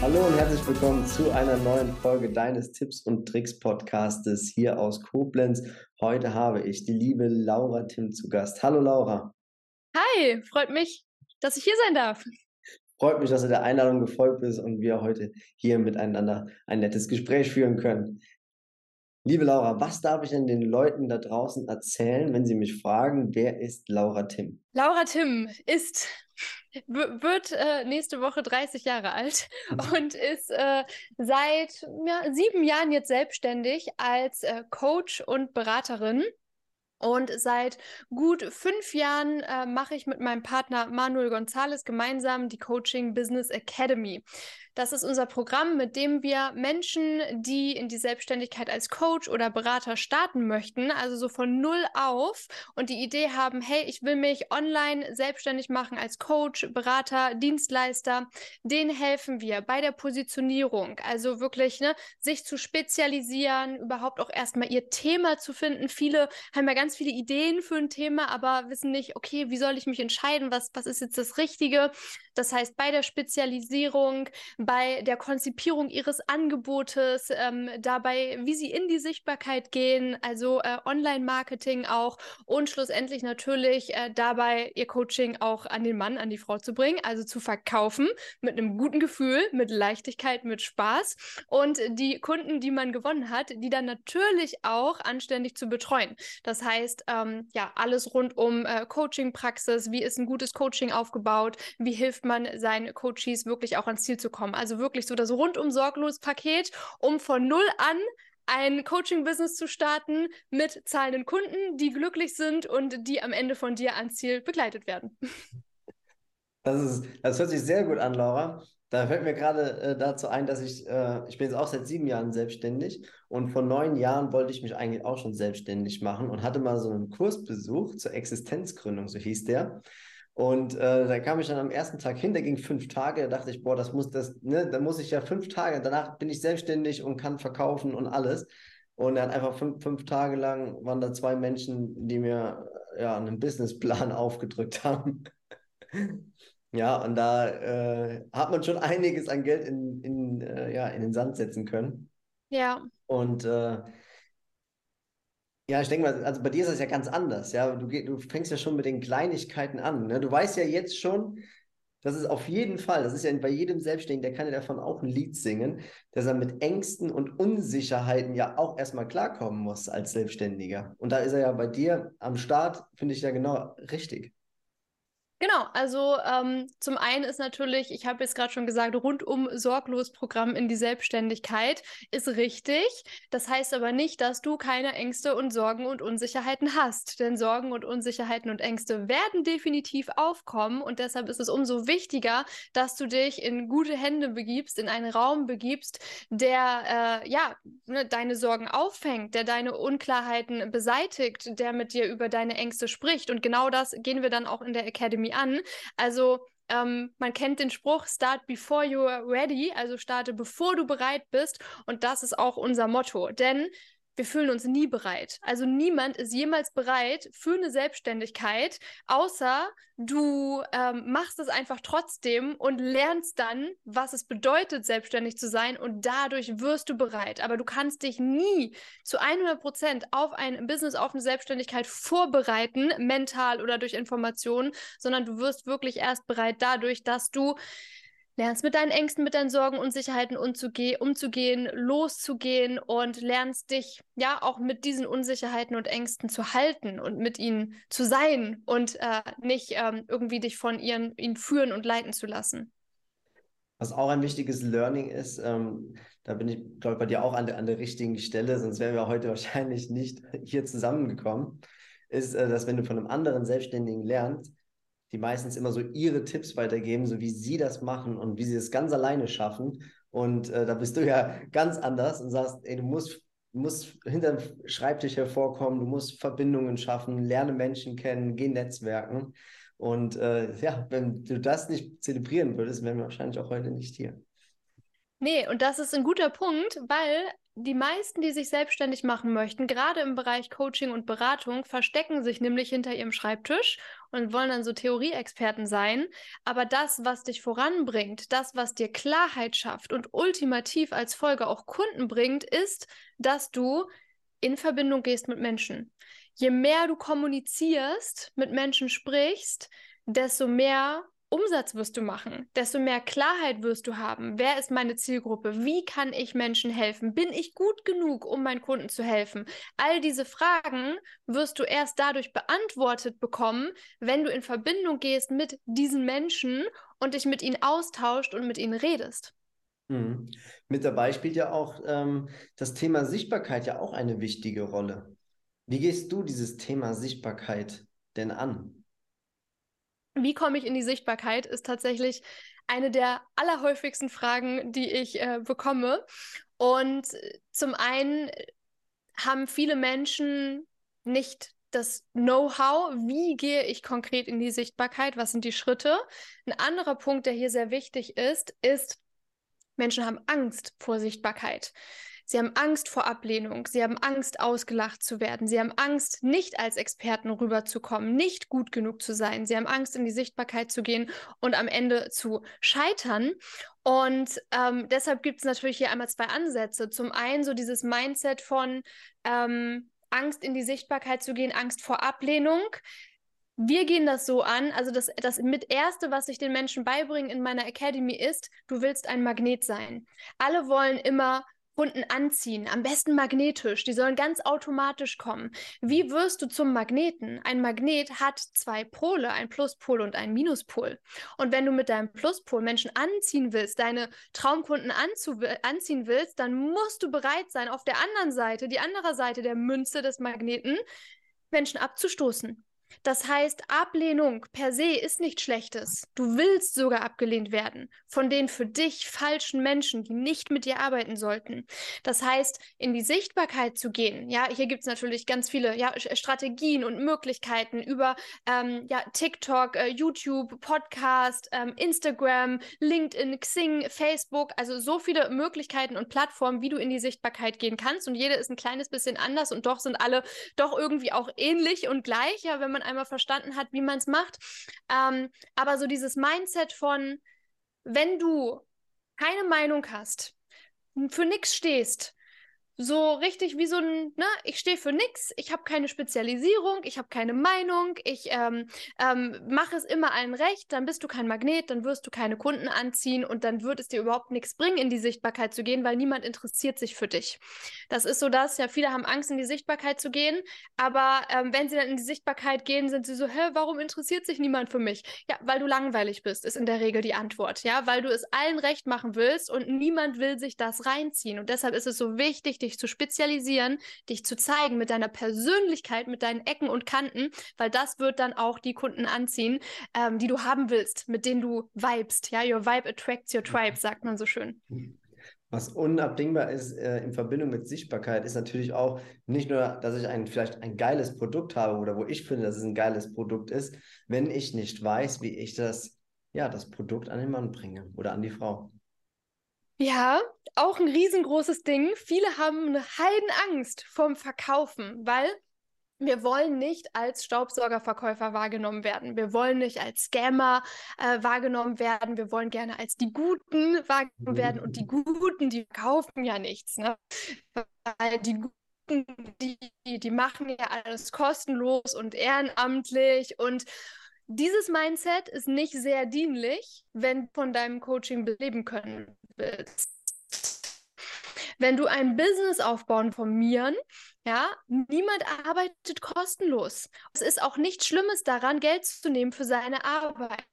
Hallo und herzlich willkommen zu einer neuen Folge deines Tipps und Tricks Podcastes hier aus Koblenz. Heute habe ich die liebe Laura Tim zu Gast. Hallo Laura. Hi, freut mich, dass ich hier sein darf. Freut mich, dass du der Einladung gefolgt bist und wir heute hier miteinander ein nettes Gespräch führen können. Liebe Laura, was darf ich denn den Leuten da draußen erzählen, wenn sie mich fragen, wer ist Laura Tim? Laura Tim ist wird äh, nächste Woche 30 Jahre alt mhm. und ist äh, seit ja, sieben Jahren jetzt selbstständig als äh, Coach und Beraterin. Und seit gut fünf Jahren äh, mache ich mit meinem Partner Manuel González gemeinsam die Coaching Business Academy. Das ist unser Programm, mit dem wir Menschen, die in die Selbstständigkeit als Coach oder Berater starten möchten, also so von null auf und die Idee haben, hey, ich will mich online selbstständig machen als Coach, Berater, Dienstleister, denen helfen wir bei der Positionierung, also wirklich ne, sich zu spezialisieren, überhaupt auch erstmal ihr Thema zu finden. Viele haben ja ganz viele Ideen für ein Thema, aber wissen nicht, okay, wie soll ich mich entscheiden, was, was ist jetzt das Richtige? Das heißt, bei der Spezialisierung, bei der Konzipierung ihres Angebotes, ähm, dabei, wie sie in die Sichtbarkeit gehen, also äh, Online-Marketing auch und schlussendlich natürlich äh, dabei ihr Coaching auch an den Mann, an die Frau zu bringen, also zu verkaufen mit einem guten Gefühl, mit Leichtigkeit, mit Spaß und die Kunden, die man gewonnen hat, die dann natürlich auch anständig zu betreuen. Das heißt, ähm, ja, alles rund um äh, Coaching-Praxis, wie ist ein gutes Coaching aufgebaut, wie hilft man seinen Coaches wirklich auch ans Ziel zu kommen. Also wirklich so das rundum sorglos Paket, um von null an ein Coaching-Business zu starten mit zahlenden Kunden, die glücklich sind und die am Ende von dir ans Ziel begleitet werden. Das, ist, das hört sich sehr gut an, Laura. Da fällt mir gerade äh, dazu ein, dass ich, äh, ich bin jetzt auch seit sieben Jahren selbstständig und vor neun Jahren wollte ich mich eigentlich auch schon selbstständig machen und hatte mal so einen Kurs besucht zur Existenzgründung, so hieß der. Und äh, da kam ich dann am ersten Tag hin, der ging fünf Tage, da dachte ich, boah, das muss das, ne, da muss ich ja fünf Tage, danach bin ich selbstständig und kann verkaufen und alles. Und hat einfach fünf, fünf Tage lang waren da zwei Menschen, die mir ja einen Businessplan aufgedrückt haben. ja, und da äh, hat man schon einiges an Geld in, in, äh, ja, in den Sand setzen können. Ja. Und äh, ja, ich denke mal, also bei dir ist das ja ganz anders. Ja, du, du fängst ja schon mit den Kleinigkeiten an. Ne? Du weißt ja jetzt schon, dass es auf jeden Fall, das ist ja bei jedem Selbstständigen, der kann ja davon auch ein Lied singen, dass er mit Ängsten und Unsicherheiten ja auch erstmal klarkommen muss als Selbstständiger. Und da ist er ja bei dir am Start, finde ich ja genau richtig. Genau, also ähm, zum einen ist natürlich, ich habe jetzt gerade schon gesagt, rundum sorglos Programm in die Selbstständigkeit ist richtig. Das heißt aber nicht, dass du keine Ängste und Sorgen und Unsicherheiten hast. Denn Sorgen und Unsicherheiten und Ängste werden definitiv aufkommen und deshalb ist es umso wichtiger, dass du dich in gute Hände begibst, in einen Raum begibst, der äh, ja ne, deine Sorgen auffängt, der deine Unklarheiten beseitigt, der mit dir über deine Ängste spricht. Und genau das gehen wir dann auch in der Academy Academy an. Also ähm, man kennt den Spruch, start before you're ready, also starte bevor du bereit bist. Und das ist auch unser Motto. Denn wir fühlen uns nie bereit. Also niemand ist jemals bereit für eine Selbstständigkeit, außer du ähm, machst es einfach trotzdem und lernst dann, was es bedeutet, selbstständig zu sein und dadurch wirst du bereit. Aber du kannst dich nie zu 100 Prozent auf ein Business, auf eine Selbstständigkeit vorbereiten, mental oder durch Informationen, sondern du wirst wirklich erst bereit dadurch, dass du lernst mit deinen Ängsten, mit deinen Sorgen, Unsicherheiten umzuge umzugehen, loszugehen und lernst dich ja auch mit diesen Unsicherheiten und Ängsten zu halten und mit ihnen zu sein und äh, nicht ähm, irgendwie dich von ihren, ihnen führen und leiten zu lassen. Was auch ein wichtiges Learning ist, ähm, da bin ich, glaube ich, bei dir auch an der, an der richtigen Stelle, sonst wären wir heute wahrscheinlich nicht hier zusammengekommen, ist, äh, dass wenn du von einem anderen Selbstständigen lernst, die meistens immer so ihre Tipps weitergeben, so wie sie das machen und wie sie es ganz alleine schaffen. Und äh, da bist du ja ganz anders und sagst, ey, du musst, du musst hinter dem Schreibtisch hervorkommen, du musst Verbindungen schaffen, lerne Menschen kennen, geh Netzwerken. Und äh, ja, wenn du das nicht zelebrieren würdest, wären wir wahrscheinlich auch heute nicht hier. Nee, und das ist ein guter Punkt, weil die meisten, die sich selbstständig machen möchten, gerade im Bereich Coaching und Beratung, verstecken sich nämlich hinter ihrem Schreibtisch und wollen dann so Theorieexperten sein. Aber das, was dich voranbringt, das, was dir Klarheit schafft und ultimativ als Folge auch Kunden bringt, ist, dass du in Verbindung gehst mit Menschen. Je mehr du kommunizierst, mit Menschen sprichst, desto mehr Umsatz wirst du machen, desto mehr Klarheit wirst du haben. Wer ist meine Zielgruppe? Wie kann ich Menschen helfen? Bin ich gut genug, um meinen Kunden zu helfen? All diese Fragen wirst du erst dadurch beantwortet bekommen, wenn du in Verbindung gehst mit diesen Menschen und dich mit ihnen austauscht und mit ihnen redest. Mhm. Mit dabei spielt ja auch ähm, das Thema Sichtbarkeit ja auch eine wichtige Rolle. Wie gehst du dieses Thema Sichtbarkeit denn an? Wie komme ich in die Sichtbarkeit, ist tatsächlich eine der allerhäufigsten Fragen, die ich äh, bekomme. Und zum einen haben viele Menschen nicht das Know-how, wie gehe ich konkret in die Sichtbarkeit, was sind die Schritte. Ein anderer Punkt, der hier sehr wichtig ist, ist, Menschen haben Angst vor Sichtbarkeit. Sie haben Angst vor Ablehnung. Sie haben Angst, ausgelacht zu werden. Sie haben Angst, nicht als Experten rüberzukommen, nicht gut genug zu sein. Sie haben Angst, in die Sichtbarkeit zu gehen und am Ende zu scheitern. Und ähm, deshalb gibt es natürlich hier einmal zwei Ansätze. Zum einen so dieses Mindset von ähm, Angst, in die Sichtbarkeit zu gehen, Angst vor Ablehnung wir gehen das so an, also das, das mit Erste, was ich den Menschen beibringen in meiner Academy ist, du willst ein Magnet sein. Alle wollen immer Kunden anziehen, am besten magnetisch, die sollen ganz automatisch kommen. Wie wirst du zum Magneten? Ein Magnet hat zwei Pole, ein Pluspol und ein Minuspol. Und wenn du mit deinem Pluspol Menschen anziehen willst, deine Traumkunden anziehen willst, dann musst du bereit sein, auf der anderen Seite, die andere Seite der Münze des Magneten, Menschen abzustoßen. Das heißt, Ablehnung per se ist nichts Schlechtes. Du willst sogar abgelehnt werden von den für dich falschen Menschen, die nicht mit dir arbeiten sollten. Das heißt, in die Sichtbarkeit zu gehen. Ja, hier gibt es natürlich ganz viele ja, Strategien und Möglichkeiten über ähm, ja, TikTok, äh, YouTube, Podcast, ähm, Instagram, LinkedIn, Xing, Facebook. Also so viele Möglichkeiten und Plattformen, wie du in die Sichtbarkeit gehen kannst. Und jede ist ein kleines bisschen anders und doch sind alle doch irgendwie auch ähnlich und gleich. Ja, wenn man einmal verstanden hat, wie man es macht. Ähm, aber so dieses Mindset von, wenn du keine Meinung hast, für nichts stehst, so richtig wie so ein, ne, ich stehe für nichts, ich habe keine Spezialisierung, ich habe keine Meinung, ich ähm, ähm, mache es immer allen recht, dann bist du kein Magnet, dann wirst du keine Kunden anziehen und dann wird es dir überhaupt nichts bringen, in die Sichtbarkeit zu gehen, weil niemand interessiert sich für dich. Das ist so das, ja, viele haben Angst, in die Sichtbarkeit zu gehen, aber ähm, wenn sie dann in die Sichtbarkeit gehen, sind sie so, hä, warum interessiert sich niemand für mich? Ja, weil du langweilig bist, ist in der Regel die Antwort, ja, weil du es allen recht machen willst und niemand will sich das reinziehen und deshalb ist es so wichtig, dich zu spezialisieren, dich zu zeigen mit deiner Persönlichkeit, mit deinen Ecken und Kanten, weil das wird dann auch die Kunden anziehen, ähm, die du haben willst, mit denen du vibest. Ja, your vibe attracts your tribe, sagt man so schön. Was unabdingbar ist äh, in Verbindung mit Sichtbarkeit, ist natürlich auch nicht nur, dass ich ein, vielleicht ein geiles Produkt habe oder wo ich finde, dass es ein geiles Produkt ist, wenn ich nicht weiß, wie ich das, ja, das Produkt an den Mann bringe oder an die Frau. Ja, auch ein riesengroßes Ding. Viele haben eine Heidenangst vorm Verkaufen, weil wir wollen nicht als Staubsaugerverkäufer wahrgenommen werden. Wir wollen nicht als Scammer äh, wahrgenommen werden. Wir wollen gerne als die Guten wahrgenommen werden. Und die Guten, die kaufen ja nichts. Ne? Weil die Guten, die, die machen ja alles kostenlos und ehrenamtlich und dieses Mindset ist nicht sehr dienlich, wenn von deinem Coaching leben können willst. Wenn du ein Business aufbauen von mir, ja, niemand arbeitet kostenlos. Es ist auch nichts Schlimmes daran, Geld zu nehmen für seine Arbeit.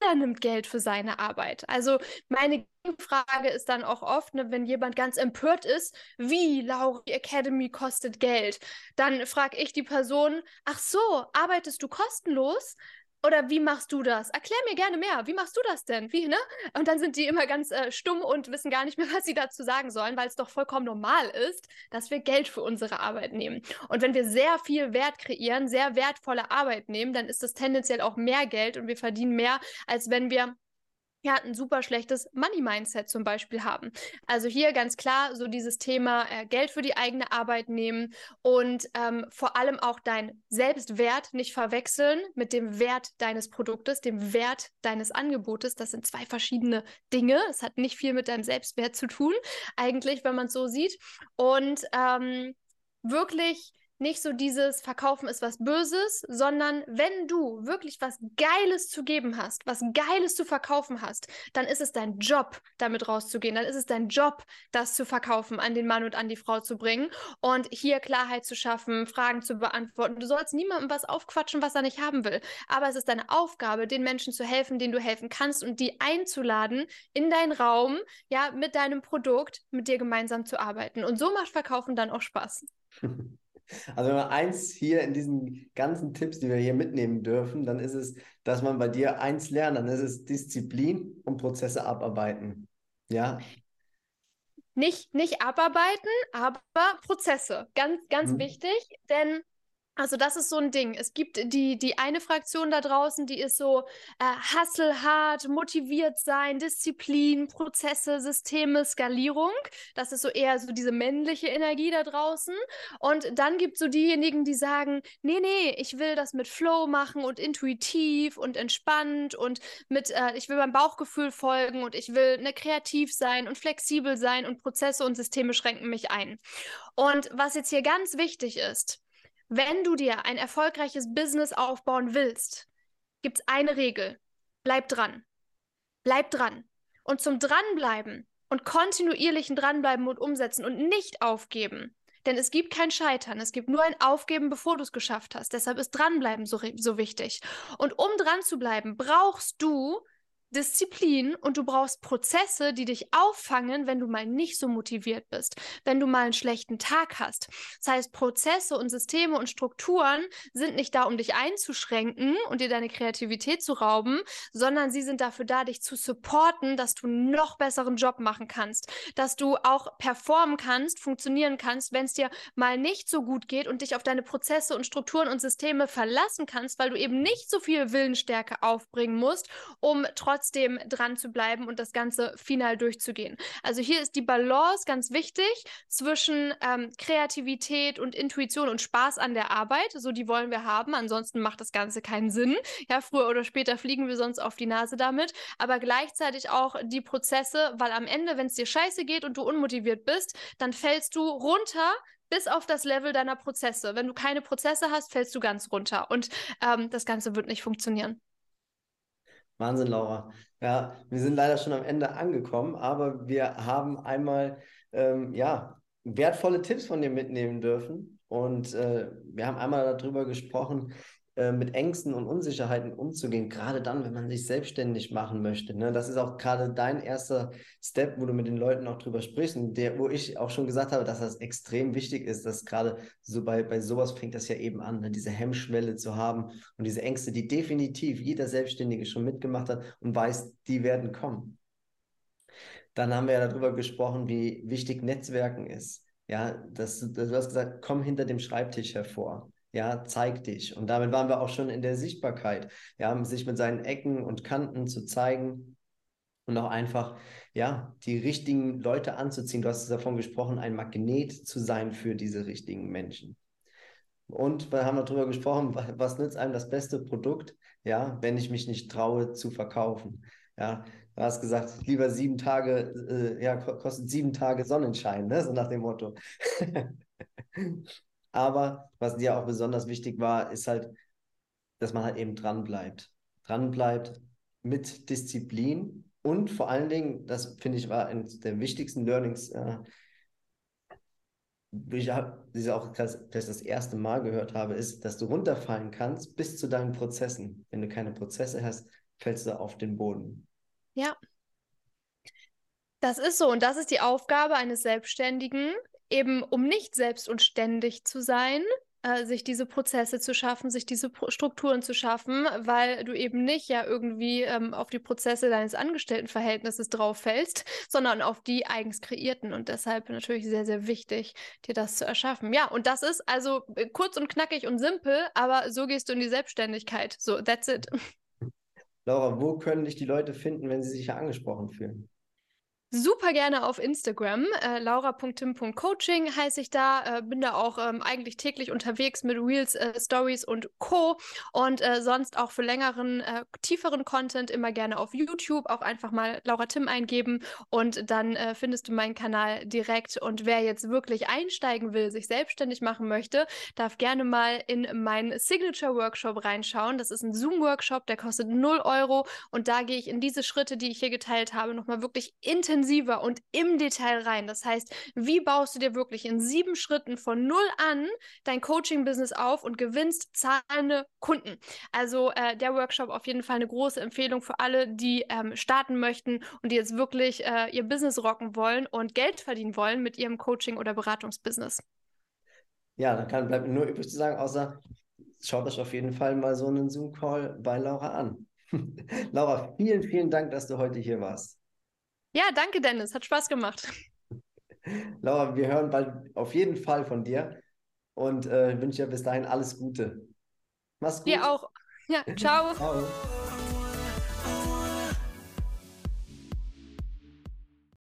Jeder nimmt Geld für seine Arbeit. Also meine Frage ist dann auch oft, ne, wenn jemand ganz empört ist, wie Lauri Academy kostet Geld, dann frage ich die Person, ach so, arbeitest du kostenlos? Oder wie machst du das? Erklär mir gerne mehr. Wie machst du das denn? Wie, ne? Und dann sind die immer ganz äh, stumm und wissen gar nicht mehr, was sie dazu sagen sollen, weil es doch vollkommen normal ist, dass wir Geld für unsere Arbeit nehmen. Und wenn wir sehr viel Wert kreieren, sehr wertvolle Arbeit nehmen, dann ist das tendenziell auch mehr Geld und wir verdienen mehr, als wenn wir ja, ein super schlechtes Money-Mindset zum Beispiel haben. Also hier ganz klar so dieses Thema äh, Geld für die eigene Arbeit nehmen und ähm, vor allem auch dein Selbstwert nicht verwechseln mit dem Wert deines Produktes, dem Wert deines Angebotes. Das sind zwei verschiedene Dinge. Es hat nicht viel mit deinem Selbstwert zu tun, eigentlich, wenn man es so sieht. Und ähm, wirklich nicht so dieses Verkaufen ist was Böses, sondern wenn du wirklich was Geiles zu geben hast, was Geiles zu verkaufen hast, dann ist es dein Job, damit rauszugehen. Dann ist es dein Job, das zu verkaufen, an den Mann und an die Frau zu bringen und hier Klarheit zu schaffen, Fragen zu beantworten. Du sollst niemandem was aufquatschen, was er nicht haben will. Aber es ist deine Aufgabe, den Menschen zu helfen, denen du helfen kannst und die einzuladen in deinen Raum, ja, mit deinem Produkt, mit dir gemeinsam zu arbeiten. Und so macht Verkaufen dann auch Spaß. Also wenn wir eins hier in diesen ganzen Tipps, die wir hier mitnehmen dürfen, dann ist es, dass man bei dir eins lernt, dann ist es Disziplin und Prozesse abarbeiten. Ja. Nicht, nicht abarbeiten, aber Prozesse. Ganz, ganz hm. wichtig, denn also das ist so ein Ding. Es gibt die, die eine Fraktion da draußen, die ist so äh, hasselhart, motiviert sein, Disziplin, Prozesse, Systeme, Skalierung. Das ist so eher so diese männliche Energie da draußen. Und dann gibt es so diejenigen, die sagen, nee, nee, ich will das mit Flow machen und intuitiv und entspannt und mit, äh, ich will meinem Bauchgefühl folgen und ich will ne, kreativ sein und flexibel sein und Prozesse und Systeme schränken mich ein. Und was jetzt hier ganz wichtig ist, wenn du dir ein erfolgreiches Business aufbauen willst, gibt es eine Regel. Bleib dran. Bleib dran. Und zum Dranbleiben und kontinuierlichen Dranbleiben und Umsetzen und nicht aufgeben. Denn es gibt kein Scheitern, es gibt nur ein Aufgeben, bevor du es geschafft hast. Deshalb ist Dranbleiben so, so wichtig. Und um dran zu bleiben, brauchst du Disziplin und du brauchst Prozesse, die dich auffangen, wenn du mal nicht so motiviert bist, wenn du mal einen schlechten Tag hast. Das heißt, Prozesse und Systeme und Strukturen sind nicht da, um dich einzuschränken und dir deine Kreativität zu rauben, sondern sie sind dafür da, dich zu supporten, dass du noch besseren Job machen kannst, dass du auch performen kannst, funktionieren kannst, wenn es dir mal nicht so gut geht und dich auf deine Prozesse und Strukturen und Systeme verlassen kannst, weil du eben nicht so viel Willensstärke aufbringen musst, um trotzdem trotzdem dran zu bleiben und das Ganze final durchzugehen. Also hier ist die Balance ganz wichtig zwischen ähm, Kreativität und Intuition und Spaß an der Arbeit. So die wollen wir haben. Ansonsten macht das Ganze keinen Sinn. Ja, früher oder später fliegen wir sonst auf die Nase damit. Aber gleichzeitig auch die Prozesse, weil am Ende, wenn es dir scheiße geht und du unmotiviert bist, dann fällst du runter bis auf das Level deiner Prozesse. Wenn du keine Prozesse hast, fällst du ganz runter und ähm, das Ganze wird nicht funktionieren. Wahnsinn, Laura. Ja, wir sind leider schon am Ende angekommen, aber wir haben einmal ähm, ja, wertvolle Tipps von dir mitnehmen dürfen. Und äh, wir haben einmal darüber gesprochen, äh, mit Ängsten und Unsicherheiten umzugehen, gerade dann, wenn man sich selbstständig machen möchte. Ne? Das ist auch gerade dein erster Step, wo du mit den Leuten auch drüber sprichst und der, wo ich auch schon gesagt habe, dass das extrem wichtig ist, dass gerade so bei, bei sowas fängt das ja eben an, ne? diese Hemmschwelle zu haben und diese Ängste, die definitiv jeder Selbstständige schon mitgemacht hat und weiß, die werden kommen. Dann haben wir ja darüber gesprochen, wie wichtig Netzwerken ist. Ja, das, du hast gesagt, komm hinter dem Schreibtisch hervor ja, zeig dich. Und damit waren wir auch schon in der Sichtbarkeit, ja, sich mit seinen Ecken und Kanten zu zeigen und auch einfach, ja, die richtigen Leute anzuziehen. Du hast davon gesprochen, ein Magnet zu sein für diese richtigen Menschen. Und wir haben darüber gesprochen, was nützt einem das beste Produkt, ja, wenn ich mich nicht traue zu verkaufen. Ja, du hast gesagt, lieber sieben Tage, äh, ja, kostet sieben Tage Sonnenschein, ne? so nach dem Motto. Aber was dir auch besonders wichtig war, ist halt, dass man halt eben dran bleibt. Dran bleibt mit Disziplin und vor allen Dingen, das finde ich war eines der wichtigsten Learnings, äh, ich habe diese auch vielleicht das erste Mal gehört habe, ist, dass du runterfallen kannst bis zu deinen Prozessen. Wenn du keine Prozesse hast, fällst du auf den Boden. Ja. Das ist so und das ist die Aufgabe eines Selbstständigen, eben um nicht selbst und ständig zu sein, äh, sich diese Prozesse zu schaffen, sich diese Pro Strukturen zu schaffen, weil du eben nicht ja irgendwie ähm, auf die Prozesse deines Angestelltenverhältnisses drauf fällst, sondern auf die eigens kreierten. Und deshalb natürlich sehr, sehr wichtig, dir das zu erschaffen. Ja, und das ist also äh, kurz und knackig und simpel, aber so gehst du in die Selbstständigkeit. So, that's it. Laura, wo können dich die Leute finden, wenn sie sich ja angesprochen fühlen? Super gerne auf Instagram. Äh, laura.tim.coaching heiße ich da. Äh, bin da auch ähm, eigentlich täglich unterwegs mit Reels, äh, Stories und Co. Und äh, sonst auch für längeren, äh, tieferen Content immer gerne auf YouTube. Auch einfach mal Laura Tim eingeben und dann äh, findest du meinen Kanal direkt. Und wer jetzt wirklich einsteigen will, sich selbstständig machen möchte, darf gerne mal in meinen Signature Workshop reinschauen. Das ist ein Zoom-Workshop, der kostet 0 Euro. Und da gehe ich in diese Schritte, die ich hier geteilt habe, nochmal wirklich intensiv intensiver und im Detail rein. Das heißt, wie baust du dir wirklich in sieben Schritten von null an dein Coaching-Business auf und gewinnst zahlende Kunden? Also äh, der Workshop auf jeden Fall eine große Empfehlung für alle, die ähm, starten möchten und die jetzt wirklich äh, ihr Business rocken wollen und Geld verdienen wollen mit ihrem Coaching- oder Beratungsbusiness. Ja, dann kann, bleibt mir nur übrig zu sagen, außer schaut euch auf jeden Fall mal so einen Zoom-Call bei Laura an. Laura, vielen, vielen Dank, dass du heute hier warst. Ja, danke, Dennis. Hat Spaß gemacht. Laura, wir hören bald auf jeden Fall von dir und äh, wünsche dir bis dahin alles Gute. Mach's gut. Dir auch. Ja, ciao. ciao.